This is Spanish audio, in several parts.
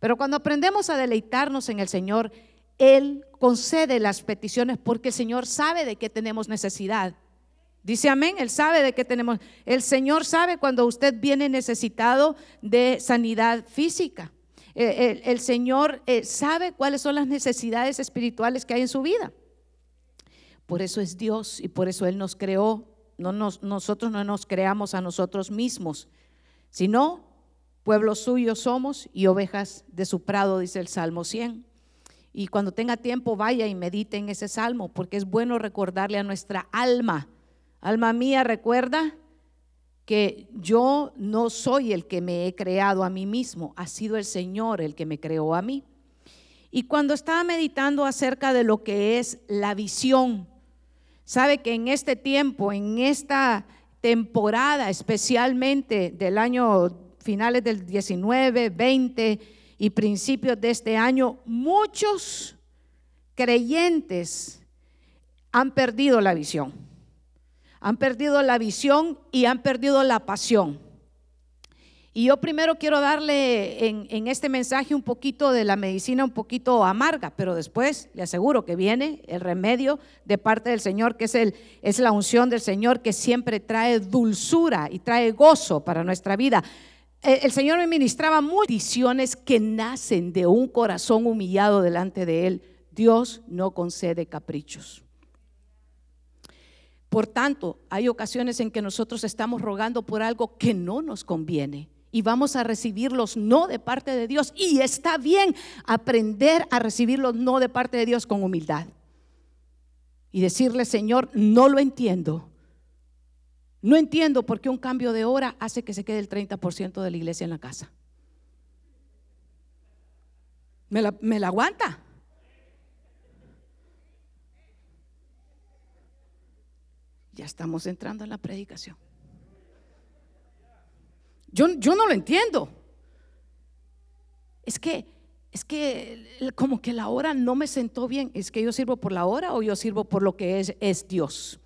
Pero cuando aprendemos a deleitarnos en el Señor, Él concede las peticiones porque el Señor sabe de qué tenemos necesidad. Dice amén, Él sabe de qué tenemos. El Señor sabe cuando usted viene necesitado de sanidad física. Eh, el, Señor eh, sabe cuáles son las necesidades espirituales que hay en su vida. Por eso es Dios y por eso Él nos creó. No nosotros no nos creamos a nosotros mismos, sino pueblo suyo somos y ovejas de su prado, dice el Salmo 100. Y cuando tenga tiempo, vaya y medite en ese salmo, porque es bueno recordarle a nuestra alma Alma mía, recuerda que yo no soy el que me he creado a mí mismo, ha sido el Señor el que me creó a mí. Y cuando estaba meditando acerca de lo que es la visión, sabe que en este tiempo, en esta temporada, especialmente del año finales del 19, 20 y principios de este año, muchos creyentes han perdido la visión han perdido la visión y han perdido la pasión. Y yo primero quiero darle en, este mensaje un poquito de la medicina un poquito amarga, pero después le aseguro que viene el remedio de parte del Señor, que es, el, es la unción del Señor que siempre trae dulzura y trae gozo para nuestra vida. El, el Señor me ministraba visiones que nacen de un corazón humillado delante de Él. Dios no concede caprichos. Por tanto, hay ocasiones en que nosotros estamos rogando por algo que no nos conviene y vamos a recibir los no de parte de Dios. Y está bien aprender a recibir los no de parte de Dios con humildad. Y decirle, Señor, no lo entiendo. No entiendo por qué un cambio de hora hace que se quede el 30% de la iglesia en la casa. ¿Me la, me la aguanta? Ya estamos entrando en la predicación. Yo, yo no lo entiendo. Es que, es que como que la hora no me sentó bien. ¿Es que yo sirvo por la hora o yo sirvo por lo que es, es Dios?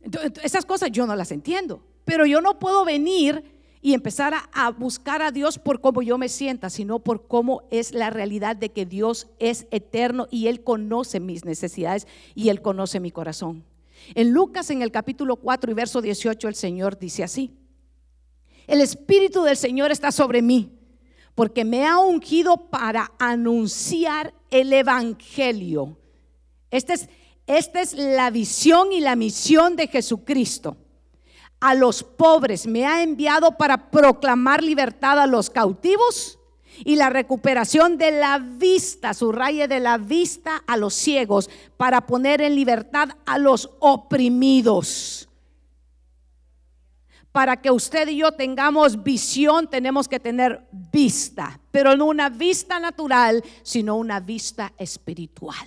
Entonces, esas cosas yo no las entiendo. Pero yo no puedo venir y empezar a, buscar a Dios por cómo yo me sienta, sino por cómo es la realidad de que Dios es eterno y Él conoce mis necesidades y Él conoce mi corazón. En Lucas en el capítulo 4 y verso 18 el Señor dice así, el Espíritu del Señor está sobre mí porque me ha ungido para anunciar el Evangelio. Esta es, esta es la visión y la misión de Jesucristo a los pobres, me ha enviado para proclamar libertad a los cautivos y la recuperación de la vista, su raye de la vista a los ciegos, para poner en libertad a los oprimidos. Para que usted y yo tengamos visión, tenemos que tener vista, pero no una vista natural, sino una vista espiritual.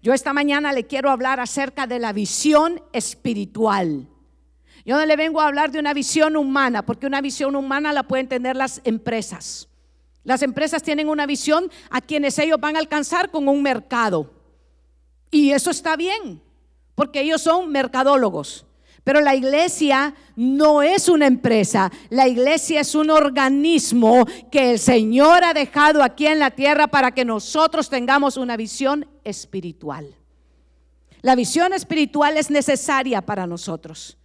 Yo esta mañana le quiero hablar acerca de la visión espiritual. Yo no le vengo a hablar de una visión humana, porque una visión humana la pueden tener las empresas. Las empresas tienen una visión a quienes ellos van a alcanzar con un mercado. Y eso está bien, porque ellos son mercadólogos. Pero la iglesia no es una empresa, la iglesia es un organismo que el Señor ha dejado aquí en la tierra para que nosotros tengamos una visión espiritual. La visión espiritual es necesaria para nosotros.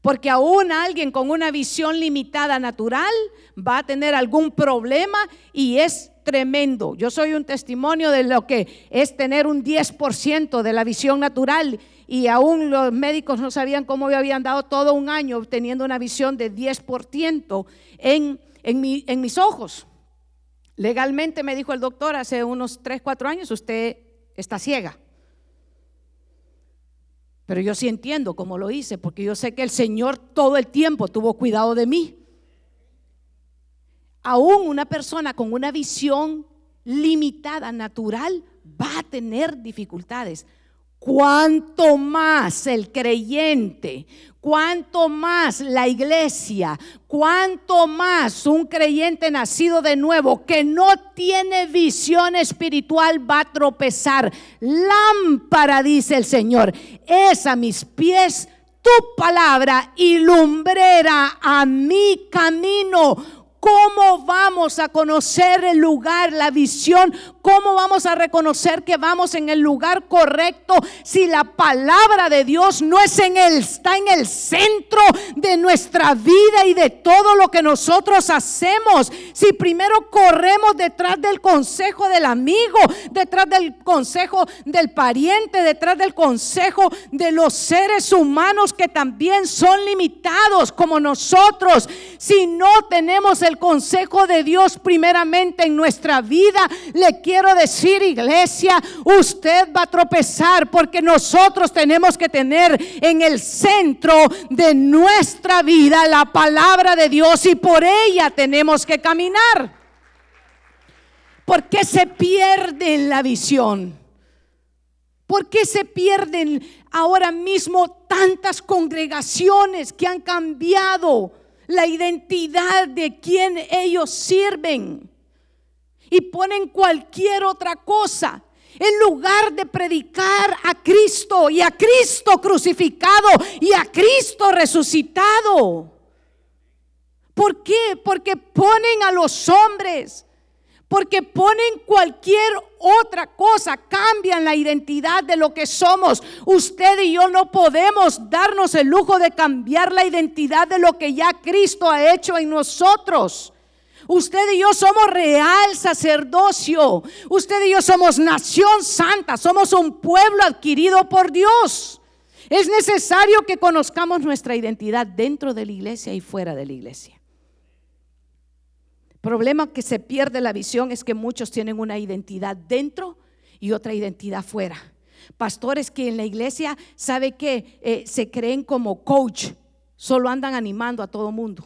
Porque aún alguien con una visión limitada natural va a tener algún problema y es tremendo. Yo soy un testimonio de lo que es tener un 10% de la visión natural y aún los médicos no sabían cómo me habían dado todo un año teniendo una visión de 10% en, en, en mis ojos. Legalmente me dijo el doctor hace unos 3, 4 años, usted está ciega. Pero yo sí entiendo cómo lo hice, porque yo sé que el Señor todo el tiempo tuvo cuidado de mí. Aún una persona con una visión limitada, natural, va a tener dificultades. Cuanto más el creyente, cuanto más la iglesia, cuanto más un creyente nacido de nuevo que no tiene visión espiritual va a tropezar. Lámpara, dice el Señor, es a mis pies tu palabra y lumbrera a mi camino. ¿Cómo vamos a conocer el lugar, la visión? ¿Cómo vamos a reconocer que vamos en el lugar correcto si la palabra de Dios no es en el está en el centro de nuestra vida y de todo lo que nosotros hacemos? Si primero corremos detrás del consejo del amigo, detrás del consejo del pariente, detrás del consejo de los seres humanos que también son limitados como nosotros, si no tenemos el consejo de Dios primeramente en nuestra vida, le quiero decir, iglesia, usted va a tropezar porque nosotros tenemos que tener en el centro de nuestra vida la palabra de Dios y por ella tenemos que caminar. ¿Por qué se pierde la visión? ¿Por qué se pierden ahora mismo tantas congregaciones que han cambiado? La identidad de quien ellos sirven y ponen cualquier otra cosa en lugar de predicar a Cristo y a Cristo crucificado y a Cristo resucitado. ¿Por qué? Porque ponen a los hombres porque ponen cualquier otra cosa, cambian la identidad de lo que somos. Usted y yo no podemos darnos el lujo de cambiar la identidad de lo que ya Cristo ha hecho en nosotros. Usted y yo somos real sacerdocio. Usted y yo somos nación santa. Somos un pueblo adquirido por Dios. Es necesario que conozcamos nuestra identidad dentro de la iglesia y fuera de la iglesia problema que se pierde la visión es que muchos tienen una identidad dentro y otra identidad fuera. Pastores que en la iglesia sabe que eh, se creen como coach, solo andan animando a todo mundo.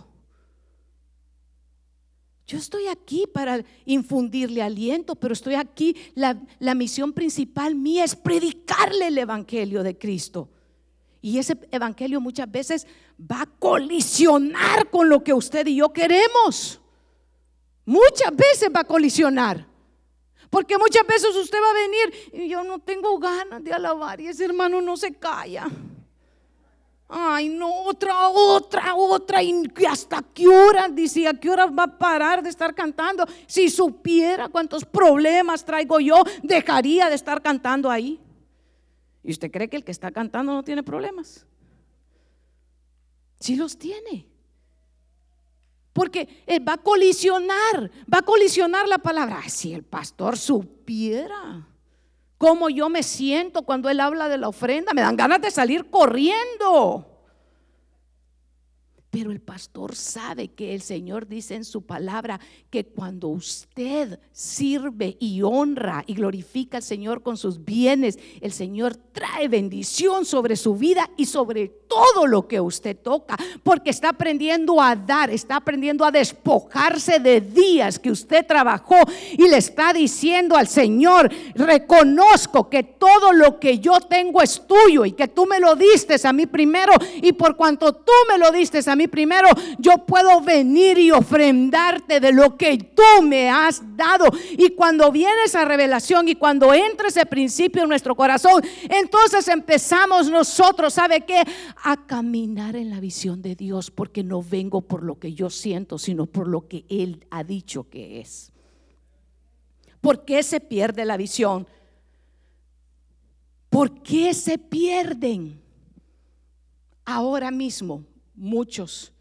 Yo estoy aquí para infundirle aliento, pero estoy aquí, la, la misión principal mía es predicarle el Evangelio de Cristo. Y ese Evangelio muchas veces va a colisionar con lo que usted y yo queremos. Muchas veces va a colisionar. Porque muchas veces usted va a venir y yo no tengo ganas de alabar y ese hermano no se calla. Ay, no, otra, otra, otra. Y hasta qué hora, dice, a qué hora va a parar de estar cantando. Si supiera cuántos problemas traigo yo, dejaría de estar cantando ahí. ¿Y usted cree que el que está cantando no tiene problemas? Sí los tiene. Porque él va a colisionar, va a colisionar la palabra. si el pastor supiera cómo yo me siento cuando él habla de la ofrenda, me dan ganas de salir corriendo. Pero el pastor sabe que el Señor dice en su palabra que cuando usted sirve y honra y glorifica al Señor con sus bienes, el Señor trae bendición sobre su vida y sobre todo lo que usted toca, porque está aprendiendo a dar, está aprendiendo a despojarse de días que usted trabajó y le está diciendo al Señor, reconozco que todo lo que yo tengo es tuyo y que tú me lo diste a mí primero y por cuanto tú me lo diste a mí primero, yo puedo venir y ofrendarte de lo que tú me has dado. Y cuando viene esa revelación y cuando entra ese principio en nuestro corazón, entonces empezamos nosotros, ¿sabe qué? A caminar en la visión de Dios, porque no vengo por lo que yo siento, sino por lo que Él ha dicho que es. ¿Por qué se pierde la visión? ¿Por qué se pierden ahora mismo? Muchos,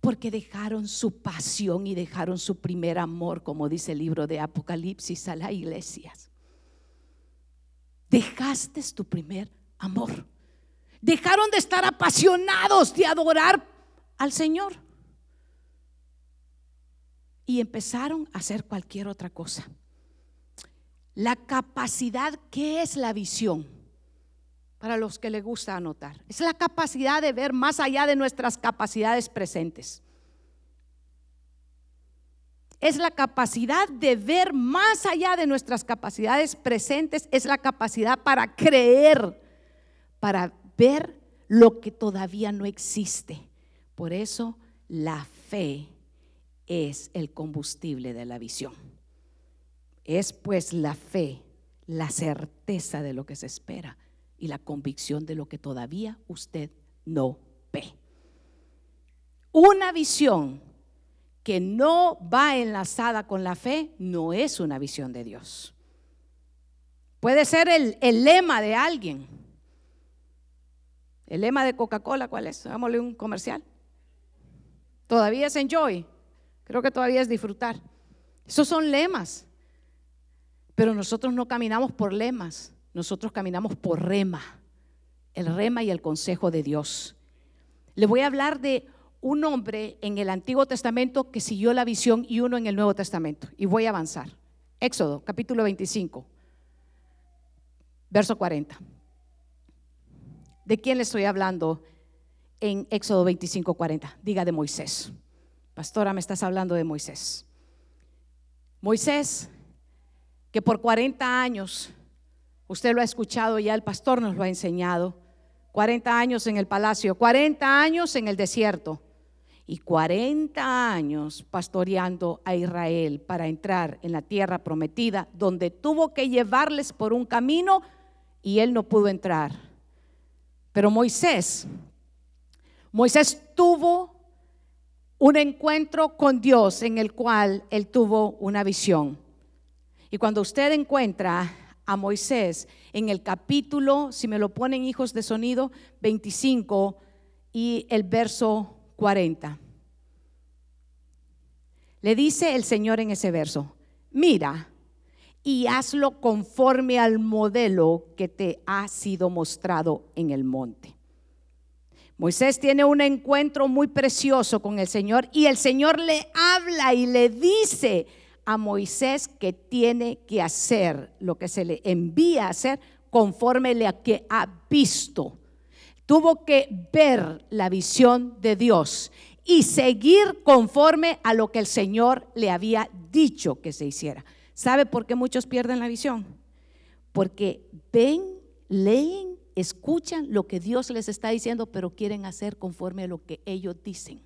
porque dejaron su pasión y dejaron su primer amor, como dice el libro de Apocalipsis a las iglesias. Dejaste tu primer amor. Dejaron de estar apasionados de adorar al Señor. Y empezaron a hacer cualquier otra cosa. La capacidad, ¿qué es la visión? Para los que les gusta anotar. Es la capacidad de ver más allá de nuestras capacidades presentes. Es la capacidad de ver más allá de nuestras capacidades presentes. Es la capacidad para creer, para ver lo que todavía no existe. Por eso la fe es el combustible de la visión. Es pues la fe, la certeza de lo que se espera y la convicción de lo que todavía usted no ve. Una visión que no va enlazada con la fe, no es una visión de Dios. Puede ser el, lema de alguien. El lema de Coca-Cola, ¿cuál es? Hagámosle un comercial. Todavía es enjoy. Creo que todavía es disfrutar. Esos son lemas. Pero nosotros no caminamos por lemas, nosotros caminamos por rema. El rema y el consejo de Dios. Le voy a hablar de un hombre en el Antiguo Testamento que siguió la visión y uno en el Nuevo Testamento. Y voy a avanzar. Éxodo, capítulo 25, verso 40. ¿De quién le estoy hablando en Éxodo 25, 40? Diga de Moisés. Pastora, me estás hablando de Moisés. Moisés, que por 40 años, usted lo ha escuchado ya, el pastor nos lo ha enseñado, 40 años en el palacio, 40 años en el desierto, y 40 años pastoreando a Israel para entrar en la tierra prometida, donde tuvo que llevarles por un camino y él no pudo entrar. Pero Moisés, Moisés tuvo un encuentro con Dios en el cual él tuvo una visión. Y cuando usted encuentra a Moisés en el capítulo, si me lo ponen hijos de sonido, 25 y el verso 40. Le dice el Señor en ese verso, mira y hazlo conforme al modelo que te ha sido mostrado en el monte. Moisés tiene un encuentro muy precioso con el Señor y el Señor le habla y le dice a Moisés que tiene que hacer lo que se le envía a hacer conforme a que ha visto. Tuvo que ver la visión de Dios y seguir conforme a lo que el Señor le había dicho que se hiciera. ¿Sabe por qué muchos pierden la visión? Porque ven, leen, escuchan lo que Dios les está diciendo, pero quieren hacer conforme a lo que ellos dicen.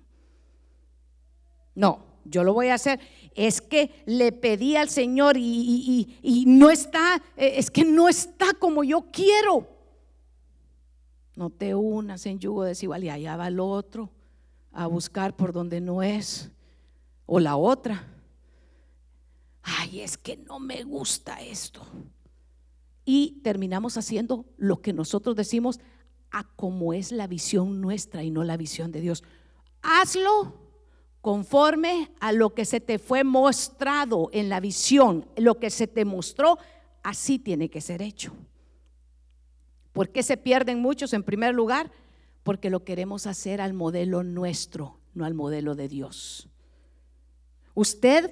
No, yo lo voy a hacer. Es que le pedí al Señor y, no está, eh, es que no está como yo quiero. No te unas en yugo desigual y allá va el otro a buscar por donde no es. O la otra. Ay, es que no me gusta esto. Y terminamos haciendo lo que nosotros decimos a como es la visión nuestra y no la visión de Dios. Hazlo conforme a lo que se te fue mostrado en la visión, lo que se te mostró, así tiene que ser hecho. ¿Por qué se pierden muchos en primer lugar? porque lo queremos hacer al modelo nuestro, no al modelo de Dios. Usted,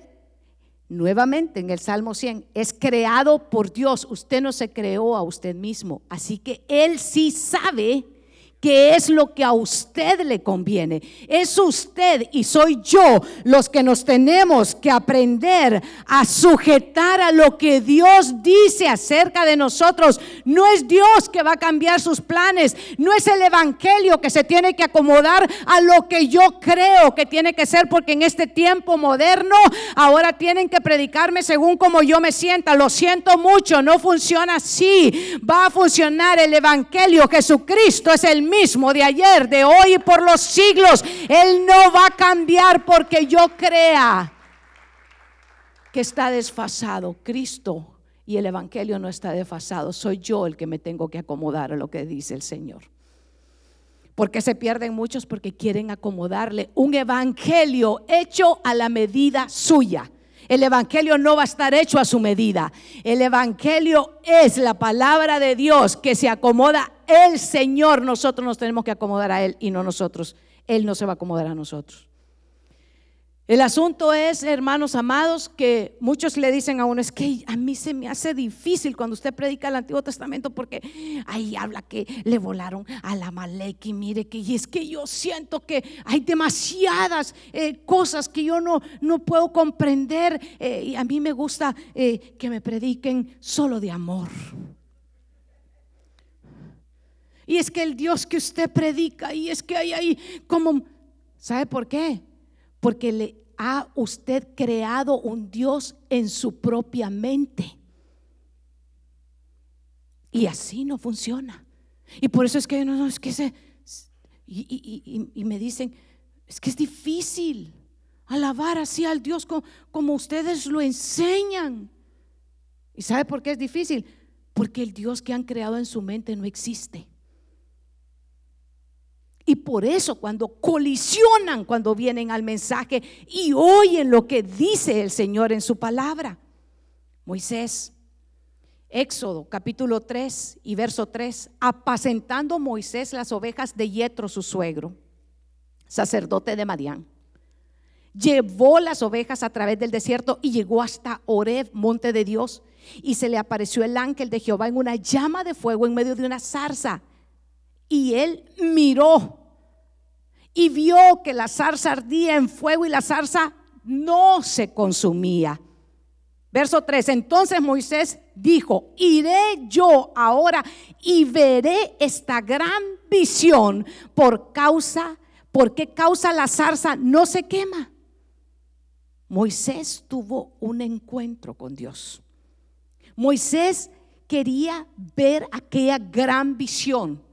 nuevamente en el Salmo 100, es creado por Dios. Usted no se creó a usted mismo. Así que Él sí sabe qué es lo que a usted le conviene. Es usted y soy yo los que nos tenemos que aprender a sujetar a lo que Dios dice acerca de nosotros. No es Dios que va a cambiar sus planes, no es el Evangelio que se tiene que acomodar a lo que yo creo que tiene que ser, porque en este tiempo moderno ahora tienen que predicarme según como yo me sienta. Lo siento mucho, no funciona así. Va a funcionar el Evangelio. Jesucristo es el mismo de ayer, de hoy y por los siglos. Él no va a cambiar porque yo crea que está desfasado. Cristo y el Evangelio no está desfasado. Soy yo el que me tengo que acomodar a lo que dice el Señor. porque se pierden muchos? Porque quieren acomodarle un Evangelio hecho a la medida suya. El Evangelio no va a estar hecho a su medida. El Evangelio es la palabra de Dios que se acomoda el Señor. Nosotros nos tenemos que acomodar a Él y no nosotros. Él no se va a acomodar a nosotros. El asunto es, hermanos amados, que muchos le dicen a uno, es que a mí se me hace difícil cuando usted predica el Antiguo Testamento porque ahí habla que le volaron a la Malek y mire que y es que yo siento que hay demasiadas eh, cosas que yo no, no puedo comprender eh, y a mí me gusta eh, que me prediquen solo de amor. Y es que el Dios que usted predica y es que hay ahí como, ¿sabe por qué? porque le ha usted creado un Dios en su propia mente. Y así no funciona. Y por eso es que no, es que se y, me dicen, es que es difícil. alabar así al Dios como ustedes lo enseñan. ¿Y sabe por qué es difícil? Porque el Dios que han creado en su mente no existe. Y por eso cuando colisionan, cuando vienen al mensaje y oyen lo que dice el Señor en su palabra. Moisés, Éxodo capítulo 3 y verso 3, apacentando Moisés las ovejas de Yetro su suegro, sacerdote de Madián. Llevó las ovejas a través del desierto y llegó hasta Oreb, monte de Dios, y se le apareció el ángel de Jehová en una llama de fuego en medio de una zarza. Y él miró y vio que la zarza ardía en fuego y la zarza no se consumía. Verso 3, entonces Moisés dijo, iré yo ahora y veré esta gran visión por causa, ¿por qué causa la zarza no se quema? Moisés tuvo un encuentro con Dios. Moisés quería ver aquella gran visión.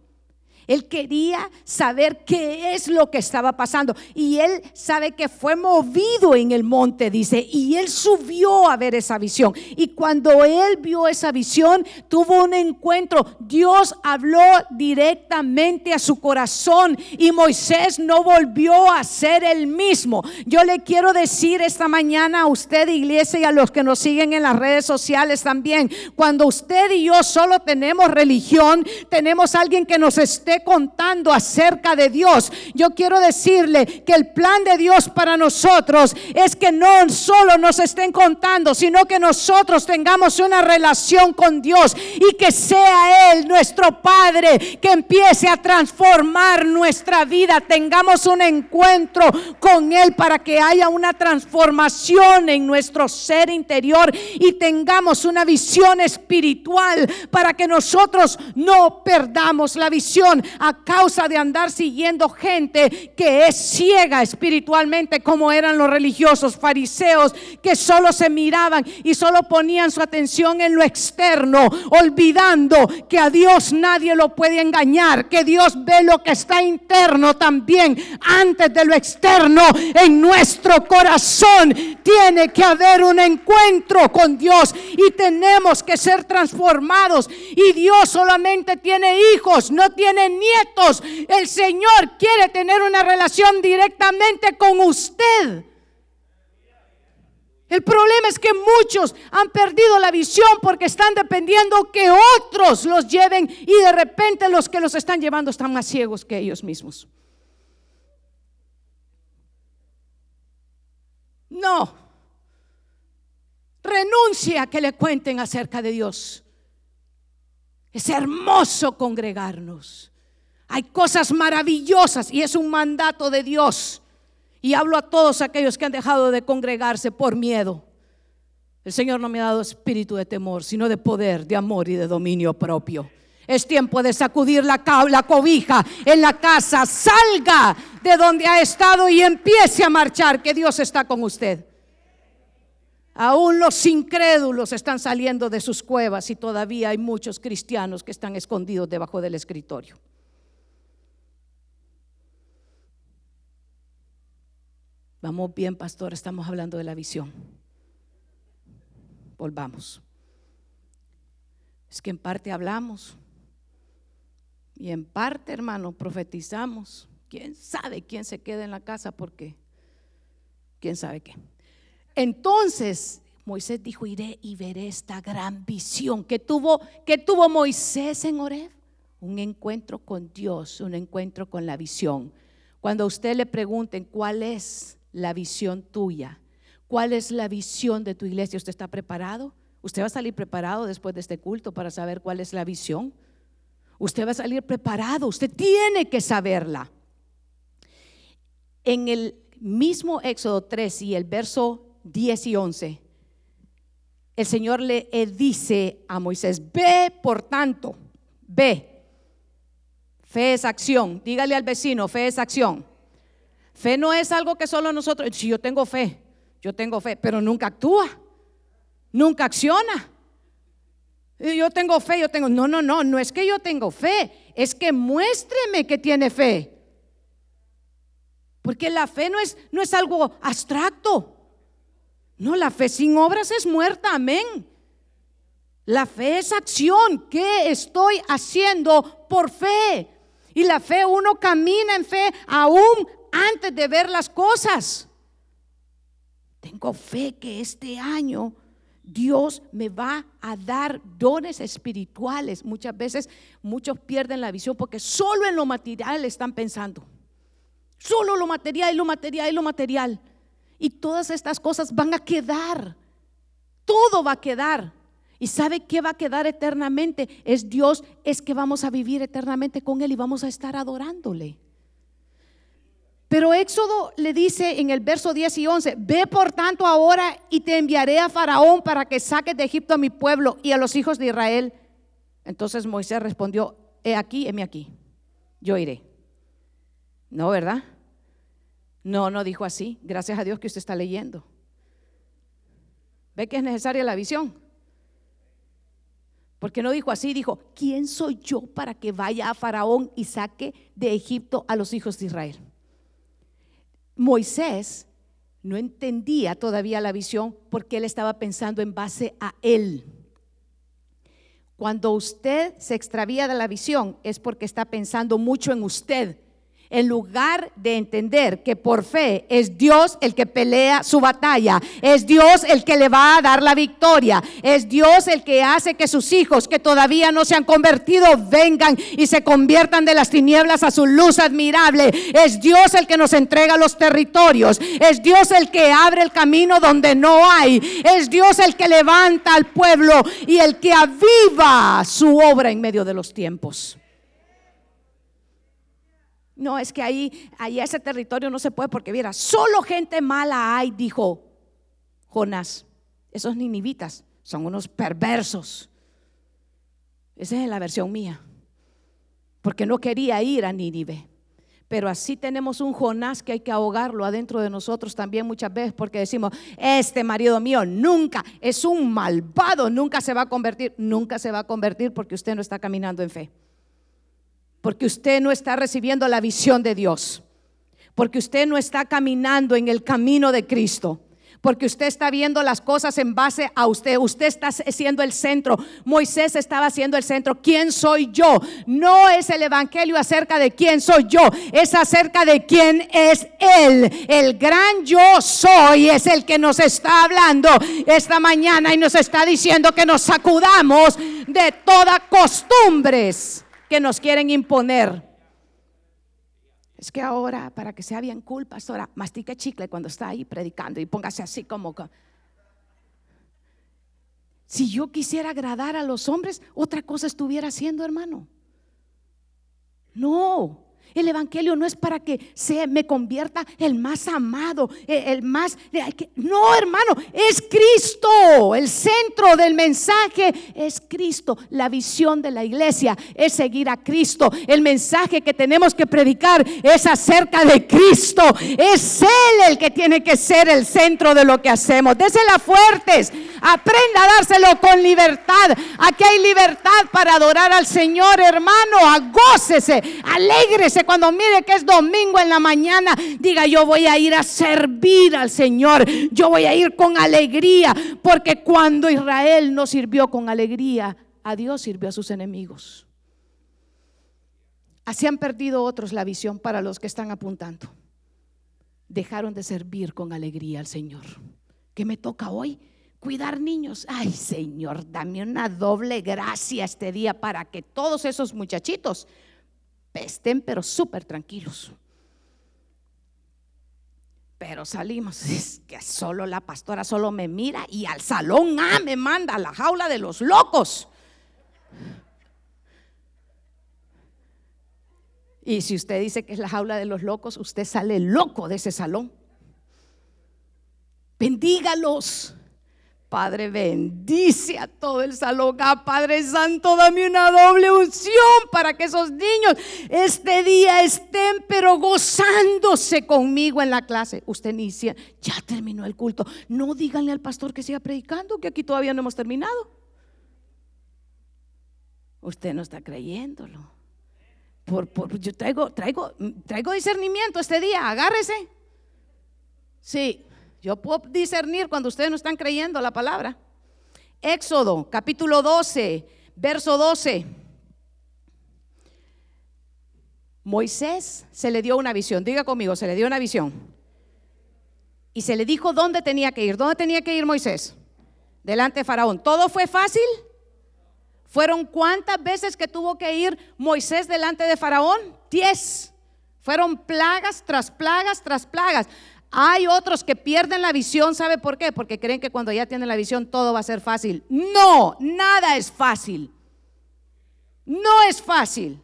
Él quería saber qué es lo que estaba pasando. Y él sabe que fue movido en el monte, dice, y él subió a ver esa visión. Y cuando él vio esa visión, tuvo un encuentro. Dios habló directamente a su corazón y Moisés no volvió a ser el mismo. Yo le quiero decir esta mañana a usted, iglesia, y a los que nos siguen en las redes sociales también, cuando usted y yo solo tenemos religión, tenemos alguien que nos esté contando acerca de Dios, yo quiero decirle que el plan de Dios para nosotros es que no solo nos estén contando, sino que nosotros tengamos una relación con Dios y que sea Él nuestro Padre que empiece a transformar nuestra vida, tengamos un encuentro con Él para que haya una transformación en nuestro ser interior y tengamos una visión espiritual para que nosotros no perdamos la visión a causa de andar siguiendo gente que es ciega espiritualmente como eran los religiosos fariseos que solo se miraban y solo ponían su atención en lo externo, olvidando que a Dios nadie lo puede engañar, que Dios ve lo que está interno también antes de lo externo en nuestro corazón. Tiene que haber un encuentro con Dios y tenemos que ser transformados y Dios solamente tiene hijos, no tiene nietos. El Señor quiere tener una relación directamente con usted. El problema es que muchos han perdido la visión porque están dependiendo que otros los lleven y de repente los que los están llevando están más ciegos que ellos mismos. No. Renuncia a que le cuenten acerca de Dios. Es hermoso congregarnos. Hay cosas maravillosas y es un mandato de Dios. Y hablo a todos aquellos que han dejado de congregarse por miedo. El Señor no me ha dado espíritu de temor, sino de poder, de amor y de dominio propio. Es tiempo de sacudir la, la, cobija en la casa. Salga de donde ha estado y empiece a marchar, que Dios está con usted. Aún los incrédulos están saliendo de sus cuevas y todavía hay muchos cristianos que están escondidos debajo del escritorio. Vamos bien, pastor, estamos hablando de la visión. Volvamos. Es que en parte hablamos y en parte, hermano, profetizamos. ¿Quién sabe quién se queda en la casa? Porque, ¿quién sabe qué? Entonces, Moisés dijo, iré y veré esta gran visión que tuvo, que tuvo Moisés en Oreb. Un encuentro con Dios, un encuentro con la visión. Cuando usted le pregunten cuál es la visión tuya. ¿Cuál es la visión de tu iglesia? ¿Usted está preparado? ¿Usted va a salir preparado después de este culto para saber cuál es la visión? Usted va a salir preparado, usted tiene que saberla. En el mismo Éxodo 3 y el verso 10 y 11, el Señor le dice a Moisés, ve por tanto, ve. Fe es acción. Dígale al vecino, fe es acción. Fe no es algo que solo nosotros, si yo tengo fe, yo tengo fe, pero nunca actúa, nunca acciona. Yo tengo fe, yo tengo, no, no, no, no es que yo tengo fe, es que muéstreme que tiene fe. Porque la fe no es, no es algo abstracto. No, la fe sin obras es muerta, amén. La fe es acción. ¿Qué estoy haciendo por fe? Y la fe, uno camina en fe aún antes de ver las cosas. Tengo fe que este año Dios me va a dar dones espirituales. Muchas veces muchos pierden la visión porque solo en lo material están pensando. Solo lo material y lo material y lo material. Y todas estas cosas van a quedar. Todo va a quedar. ¿Y sabe qué va a quedar eternamente? Es Dios, es que vamos a vivir eternamente con Él y vamos a estar adorándole. Pero Éxodo le dice en el verso 10 y 11, ve por tanto ahora y te enviaré a Faraón para que saques de Egipto a mi pueblo y a los hijos de Israel. Entonces Moisés respondió, he aquí, heme aquí, yo iré. No, ¿verdad? No, no dijo así. Gracias a Dios que usted está leyendo. ¿Ve que es necesaria la visión? Porque no dijo así, dijo, ¿quién soy yo para que vaya a Faraón y saque de Egipto a los hijos de Israel? Moisés no entendía todavía la visión porque él estaba pensando en base a él. Cuando usted se extravía de la visión es porque está pensando mucho en usted en lugar de entender que por fe es Dios el que pelea su batalla, es Dios el que le va a dar la victoria, es Dios el que hace que sus hijos que todavía no se han convertido vengan y se conviertan de las tinieblas a su luz admirable, es Dios el que nos entrega los territorios, es Dios el que abre el camino donde no hay, es Dios el que levanta al pueblo y el que aviva su obra en medio de los tiempos. No, es que ahí, ahí ese territorio no se puede porque viera, solo gente mala hay, dijo Jonás. Esos ninivitas son unos perversos. Esa es la versión mía. Porque no quería ir a Nínive. Pero así tenemos un Jonás que hay que ahogarlo adentro de nosotros también muchas veces porque decimos, este marido mío nunca es un malvado, nunca se va a convertir, nunca se va a convertir porque usted no está caminando en fe porque usted no está recibiendo la visión de Dios, porque usted no está caminando en el camino de Cristo porque usted está viendo las cosas en base a usted. Usted está siendo el centro. Moisés estaba siendo el centro. ¿Quién soy yo? No es el evangelio acerca de quién soy yo, es acerca de quién es Él. El gran yo soy es el que nos está hablando esta mañana y nos está diciendo que nos sacudamos de todas costumbres que nos quieren imponer. Es que ahora, para que sea bien cool, pastora, mastique chicle cuando está ahí predicando y póngase así como... Si yo quisiera agradar a los hombres, otra cosa estuviera haciendo, hermano. No, el Evangelio no es para que se me convierta el más amado, eh, el más... No, hermano, es Cristo. El centro del mensaje es Cristo. La visión de la iglesia es seguir a Cristo. El mensaje que tenemos que predicar es acerca de Cristo. Es Él el que tiene que ser el centro de lo que hacemos. Désela fuertes. Aprenda a dárselo con libertad. Aquí hay libertad para adorar al Señor, hermano. Agócese, alégrese cuando mire que es domingo en la mañana, diga yo voy a ir a servir al Señor, yo voy a ir con alegría, porque cuando Israel no sirvió con alegría, a Dios sirvió a sus enemigos. Así han perdido otros la visión para los que están apuntando. Dejaron de servir con alegría al Señor. ¿Qué me toca hoy? Cuidar niños. Ay, Señor, dame una doble gracia este día para que todos esos muchachitos estén pero súper tranquilos. Pero salimos, es que solo la pastora solo me mira y al salón A me manda a la jaula de los locos. Y si usted dice que es la jaula de los locos, usted sale loco de ese salón. Bendígalos. Padre, bendice a todo el salón. Ah, Padre Santo, dame una doble unción para que esos niños este día estén, pero gozándose conmigo en la clase. Usted inicia, ya terminó el culto. No díganle al pastor que siga predicando, que aquí todavía no hemos terminado. Usted no está creyéndolo. Por, por- yo traigo, traigo, traigo discernimiento este día, agárrese. Sí, yo puedo discernir cuando ustedes no están creyendo la palabra. Éxodo, capítulo 12, verso 12. Moisés se le dio una visión, diga conmigo, se le dio una visión. Y se le dijo dónde tenía que ir. ¿Dónde tenía que ir Moisés? Delante de Faraón. ¿Todo fue fácil? ¿Fueron cuántas veces que tuvo que ir Moisés delante de Faraón? Diez. Fueron plagas tras plagas tras plagas. Hay otros que pierden la visión, ¿sabe por qué? Porque creen que cuando ya tienen la visión todo va a ser fácil. No, nada es fácil. No es fácil.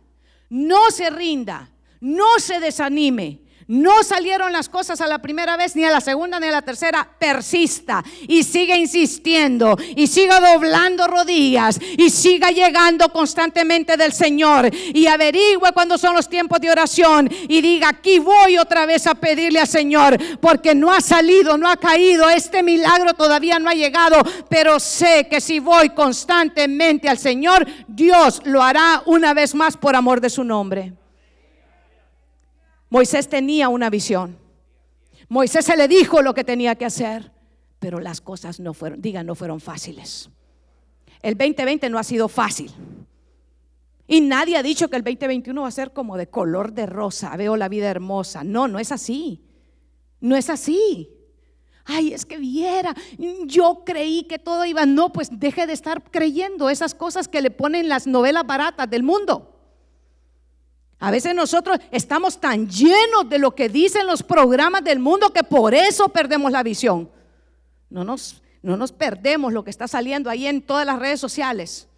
No se rinda. No se desanime. No salieron las cosas a la primera vez, ni a la segunda, ni a la tercera. Persista y siga insistiendo y siga doblando rodillas y siga llegando constantemente del Señor y averigüe cuándo son los tiempos de oración y diga, aquí voy otra vez a pedirle al Señor porque no ha salido, no ha caído, este milagro todavía no ha llegado, pero sé que si voy constantemente al Señor, Dios lo hará una vez más por amor de su nombre. Moisés tenía una visión. Moisés se le dijo lo que tenía que hacer, pero las cosas no fueron, digan, no fueron fáciles. El 2020 no ha sido fácil. Y nadie ha dicho que el 2021 va a ser como de color de rosa, veo la vida hermosa. No, no es así. No es así. Ay, es que viera, yo creí que todo iba. No, pues deje de estar creyendo esas cosas que le ponen las novelas baratas del mundo. A veces nosotros estamos tan llenos de lo que dicen los programas del mundo que por eso perdemos la visión. No nos, no nos perdemos lo que está saliendo ahí en todas las redes sociales.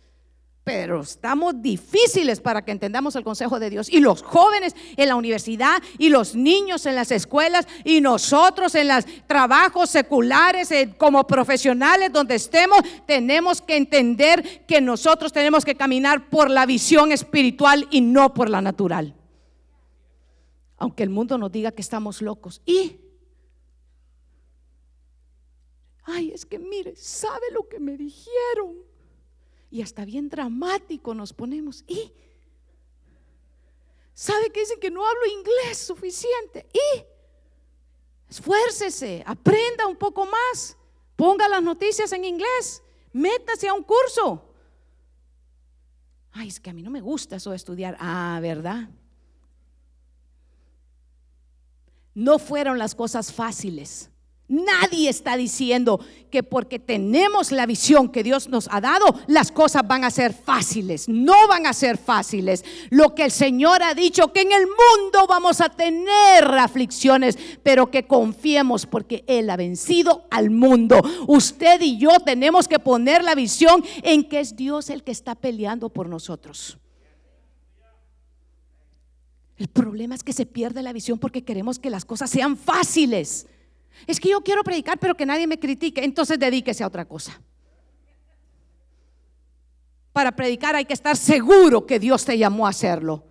Pero estamos difíciles para que entendamos el consejo de Dios. Y los jóvenes en la universidad, y los niños en las escuelas, y nosotros en los trabajos seculares, eh, como profesionales donde estemos, tenemos que entender que nosotros tenemos que caminar por la visión espiritual y no por la natural. Aunque el mundo nos diga que estamos locos. Y, ay, es que mire, ¿sabe lo que me dijeron? Y hasta bien dramático nos ponemos. Y sabe que dicen que no hablo inglés suficiente. Y esfuércese, aprenda un poco más. Ponga las noticias en inglés. Métase a un curso. Ay, es que a mí no me gusta eso de estudiar. Ah, ¿verdad? No fueron las cosas fáciles. Nadie está diciendo que porque tenemos la visión que Dios nos ha dado, las cosas van a ser fáciles. No van a ser fáciles. Lo que el Señor ha dicho, que en el mundo vamos a tener aflicciones, pero que confiemos porque Él ha vencido al mundo. Usted y yo tenemos que poner la visión en que es Dios el que está peleando por nosotros. El problema es que se pierde la visión porque queremos que las cosas sean fáciles. Es que yo quiero predicar, pero que nadie me critique. Entonces dedíquese a otra cosa. Para predicar hay que estar seguro que Dios te llamó a hacerlo.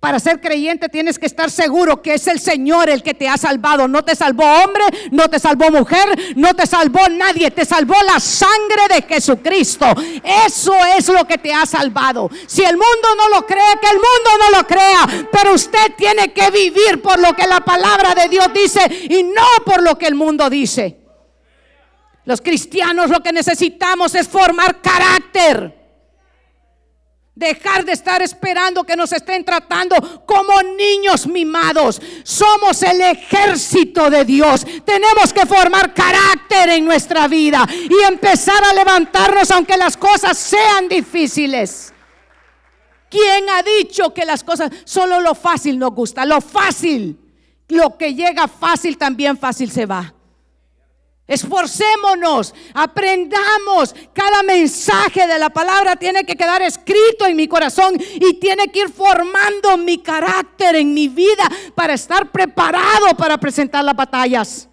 Para ser creyente tienes que estar seguro que es el Señor el que te ha salvado. No te salvó hombre, no te salvó mujer, no te salvó nadie. Te salvó la sangre de Jesucristo. Eso es lo que te ha salvado. Si el mundo no lo cree, que el mundo no lo crea. Pero usted tiene que vivir por lo que la palabra de Dios dice y no por lo que el mundo dice. Los cristianos lo que necesitamos es formar carácter. Dejar de estar esperando que nos estén tratando como niños mimados. Somos el ejército de Dios. Tenemos que formar carácter en nuestra vida y empezar a levantarnos aunque las cosas sean difíciles. ¿Quién ha dicho que las cosas, solo lo fácil nos gusta? Lo fácil, lo que llega fácil también fácil se va. Esforcémonos, aprendamos. Cada mensaje de la palabra tiene que quedar escrito en mi corazón y tiene que ir formando mi carácter en mi vida para estar preparado para presentar las batallas.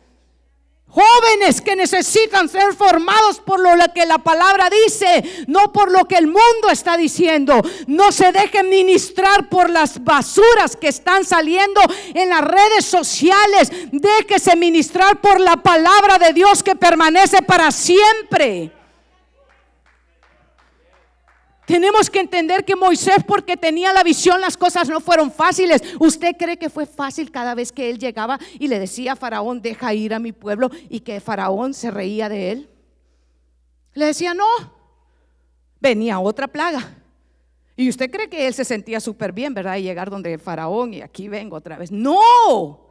Jóvenes que necesitan ser formados por lo que la palabra dice, no por lo que el mundo está diciendo. No se dejen ministrar por las basuras que están saliendo en las redes sociales. Déjese ministrar por la palabra de Dios que permanece para siempre. Tenemos que entender que Moisés, porque tenía la visión, las cosas no fueron fáciles. ¿Usted cree que fue fácil cada vez que él llegaba y le decía a Faraón, deja ir a mi pueblo y que Faraón se reía de él? Le decía, no. Venía otra plaga. Y usted cree que él se sentía súper bien, ¿verdad? Y llegar donde Faraón y aquí vengo otra vez. No,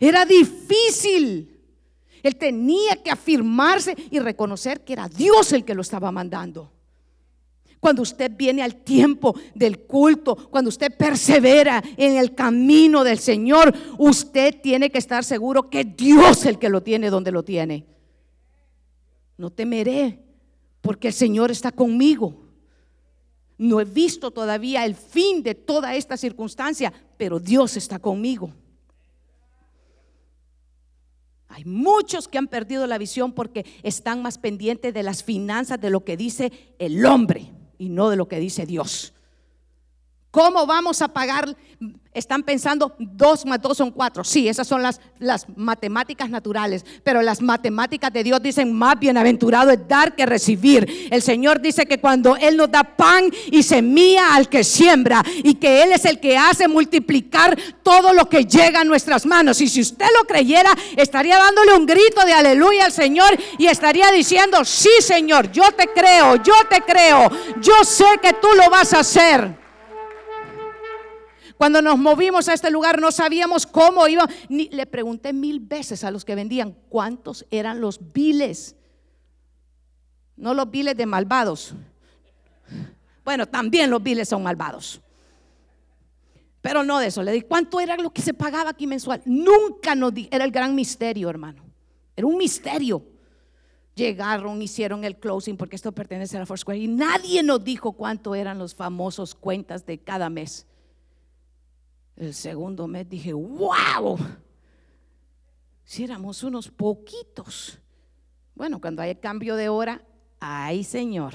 era difícil. Él tenía que afirmarse y reconocer que era Dios el que lo estaba mandando. Cuando usted viene al tiempo del culto, cuando usted persevera en el camino del Señor, usted tiene que estar seguro que Dios es el que lo tiene donde lo tiene. No temeré porque el Señor está conmigo. No he visto todavía el fin de toda esta circunstancia, pero Dios está conmigo. Hay muchos que han perdido la visión porque están más pendientes de las finanzas, de lo que dice el hombre y no de lo que dice Dios. ¿Cómo vamos a pagar? Están pensando dos más dos son cuatro. Sí, esas son las, las matemáticas naturales, pero las matemáticas de Dios dicen más bienaventurado es dar que recibir. El Señor dice que cuando Él nos da pan y semilla al que siembra y que Él es el que hace multiplicar todo lo que llega a nuestras manos. Y si usted lo creyera, estaría dándole un grito de aleluya al Señor y estaría diciendo, sí Señor, yo te creo, yo te creo, yo sé que tú lo vas a hacer. Cuando nos movimos a este lugar no sabíamos cómo iba. Ni, le pregunté mil veces a los que vendían cuántos eran los biles. No los biles de malvados. Bueno, también los biles son malvados. Pero no de eso. Le di cuánto era lo que se pagaba aquí mensual. Nunca nos di. Era el gran misterio, hermano. Era un misterio. Llegaron, hicieron el closing porque esto pertenece a la Foursquare y nadie nos dijo cuánto eran los famosos cuentas de cada mes. El segundo mes dije, wow, si éramos unos poquitos. Bueno, cuando hay cambio de hora, ay Señor.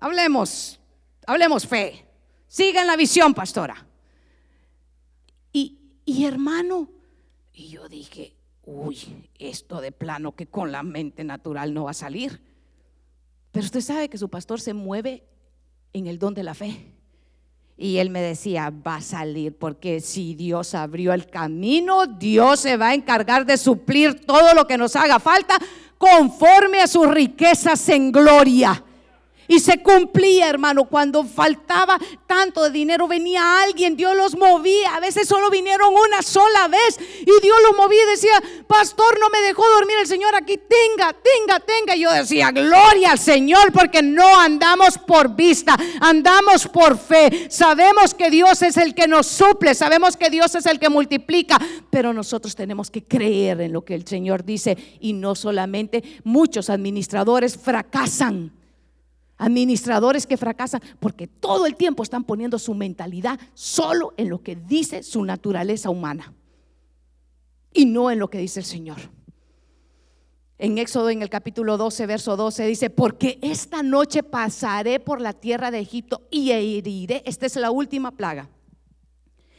hablemos, hablemos fe. Sigan la visión, pastora. Y, y hermano, y yo dije, uy, esto de plano que con la mente natural no va a salir. Pero usted sabe que su pastor se mueve en el don de la fe. Y él me decía, va a salir, porque si Dios abrió el camino, Dios se va a encargar de suplir todo lo que nos haga falta conforme a sus riquezas en gloria. Y se cumplía, hermano, cuando faltaba tanto de dinero, venía alguien, Dios los movía. A veces solo vinieron una sola vez y Dios los movía y decía, pastor, no me dejó dormir el Señor aquí, tenga, tenga, tenga. Y yo decía, gloria al Señor, porque no andamos por vista, andamos por fe. Sabemos que Dios es el que nos suple, sabemos que Dios es el que multiplica, pero nosotros tenemos que creer en lo que el Señor dice y no solamente muchos administradores fracasan Administradores que fracasan porque todo el tiempo están poniendo su mentalidad solo en lo que dice su naturaleza humana y no en lo que dice el Señor. En Éxodo en el capítulo 12, verso 12 dice, porque esta noche pasaré por la tierra de Egipto y heriré, esta es la última plaga.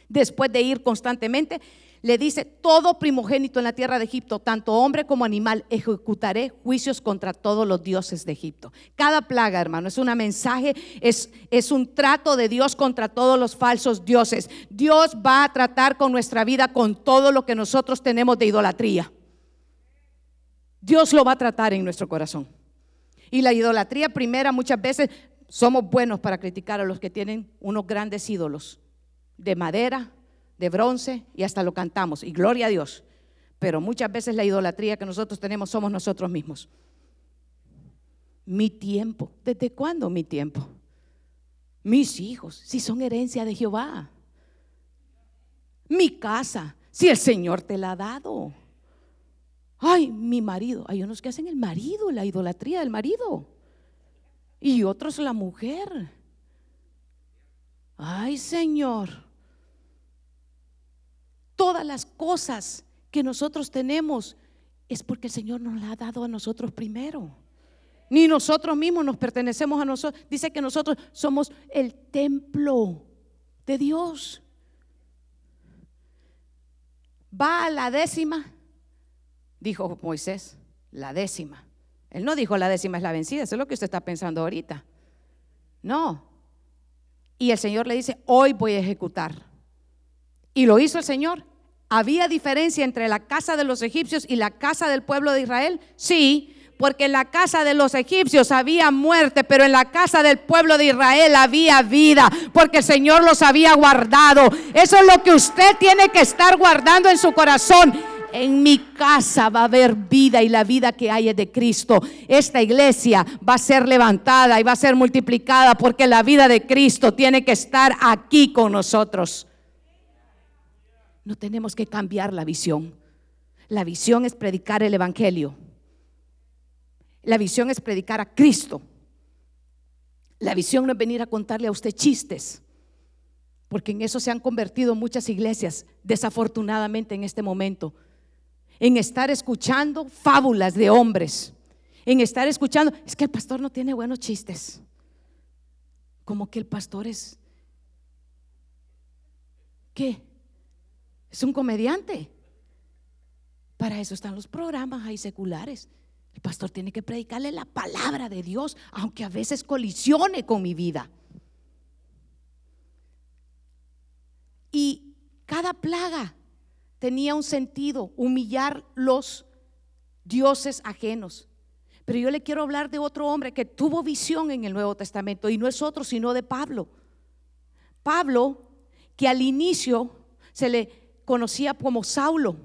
Después de ir constantemente, le dice, todo primogénito en la tierra de Egipto, tanto hombre como animal, ejecutaré juicios contra todos los dioses de Egipto. Cada plaga, hermano, es un mensaje, es, es un trato de Dios contra todos los falsos dioses. Dios va a tratar con nuestra vida con todo lo que nosotros tenemos de idolatría. Dios lo va a tratar en nuestro corazón. Y la idolatría primera muchas veces somos buenos para criticar a los que tienen unos grandes ídolos de madera, de bronce y hasta lo cantamos. Y gloria a Dios. Pero muchas veces la idolatría que nosotros tenemos somos nosotros mismos. Mi tiempo. ¿Desde cuándo mi tiempo? Mis hijos, si son herencia de Jehová. Mi casa, si el Señor te la ha dado. Ay, mi marido. Hay unos que hacen el marido, la idolatría del marido. Y otros la mujer. Ay, Señor todas las cosas que nosotros tenemos es porque el Señor nos la ha dado a nosotros primero. Ni nosotros mismos nos pertenecemos a nosotros. Dice que nosotros somos el templo de Dios. Va a la décima, dijo Moisés, la décima. Él no dijo la décima es la vencida, eso es lo que usted está pensando ahorita. No. Y el Señor le dice, hoy voy a ejecutar. Y lo hizo el Señor. ¿Había diferencia entre la casa de los egipcios y la casa del pueblo de Israel? Sí, porque en la casa de los egipcios había muerte, pero en la casa del pueblo de Israel había vida, porque el Señor los había guardado. Eso es lo que usted tiene que estar guardando en su corazón. En mi casa va a haber vida y la vida que hay es de Cristo. Esta iglesia va a ser levantada y va a ser multiplicada porque la vida de Cristo tiene que estar aquí con nosotros. No tenemos que cambiar la visión. La visión es predicar el Evangelio. La visión es predicar a Cristo. La visión no es venir a contarle a usted chistes, porque en eso se han convertido muchas iglesias, desafortunadamente en este momento, en estar escuchando fábulas de hombres, en estar escuchando, es que el pastor no tiene buenos chistes, como que el pastor es, ¿qué? Es un comediante. Para eso están los programas ahí seculares. El pastor tiene que predicarle la palabra de Dios, aunque a veces colisione con mi vida. Y cada plaga tenía un sentido, humillar los dioses ajenos. Pero yo le quiero hablar de otro hombre que tuvo visión en el Nuevo Testamento y no es otro sino de Pablo. Pablo, que al inicio se le conocía como Saulo.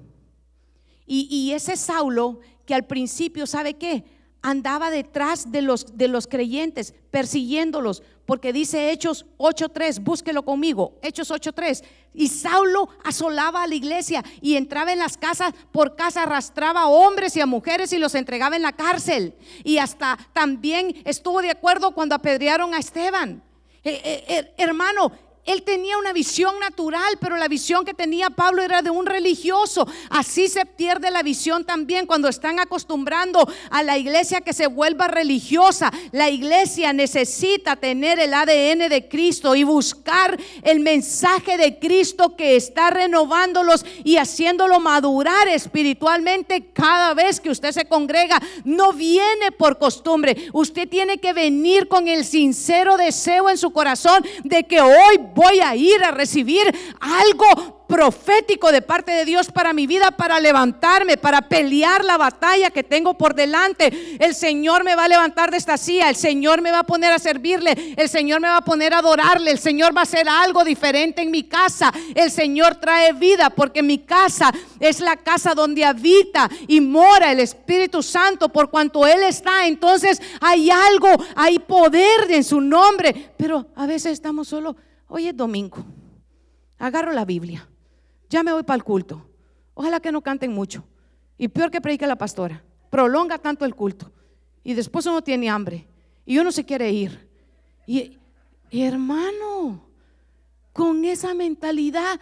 Y, ese Saulo que al principio, ¿sabe qué? Andaba detrás de los, de los creyentes, persiguiéndolos, porque dice Hechos 8.3, búsquelo conmigo, Hechos 8.3. Y Saulo asolaba a la iglesia y entraba en las casas, por casa arrastraba a hombres y a mujeres y los entregaba en la cárcel. Y hasta también estuvo de acuerdo cuando apedrearon a Esteban. Eh, eh, hermano, él tenía una visión natural, pero la visión que tenía Pablo era de un religioso. Así se pierde la visión también cuando están acostumbrando a la iglesia que se vuelva religiosa. La iglesia necesita tener el ADN de Cristo y buscar el mensaje de Cristo que está renovándolos y haciéndolo madurar espiritualmente cada vez que usted se congrega. No viene por costumbre. Usted tiene que venir con el sincero deseo en su corazón de que hoy voy a ir a recibir algo profético de parte de Dios para mi vida, para levantarme, para pelear la batalla que tengo por delante. El Señor me va a levantar de esta silla, el Señor me va a poner a servirle, el Señor me va a poner a adorarle, el Señor va a hacer algo diferente en mi casa. El Señor trae vida porque mi casa es la casa donde habita y mora el Espíritu Santo por cuanto Él está. Entonces hay algo, hay poder en su nombre, pero a veces estamos solo Hoy es domingo. Agarro la Biblia. Ya me voy para el culto. Ojalá que no canten mucho. Y peor que predique la pastora. Prolonga tanto el culto. Y después uno tiene hambre. Y uno se quiere ir. Y, hermano, con esa mentalidad,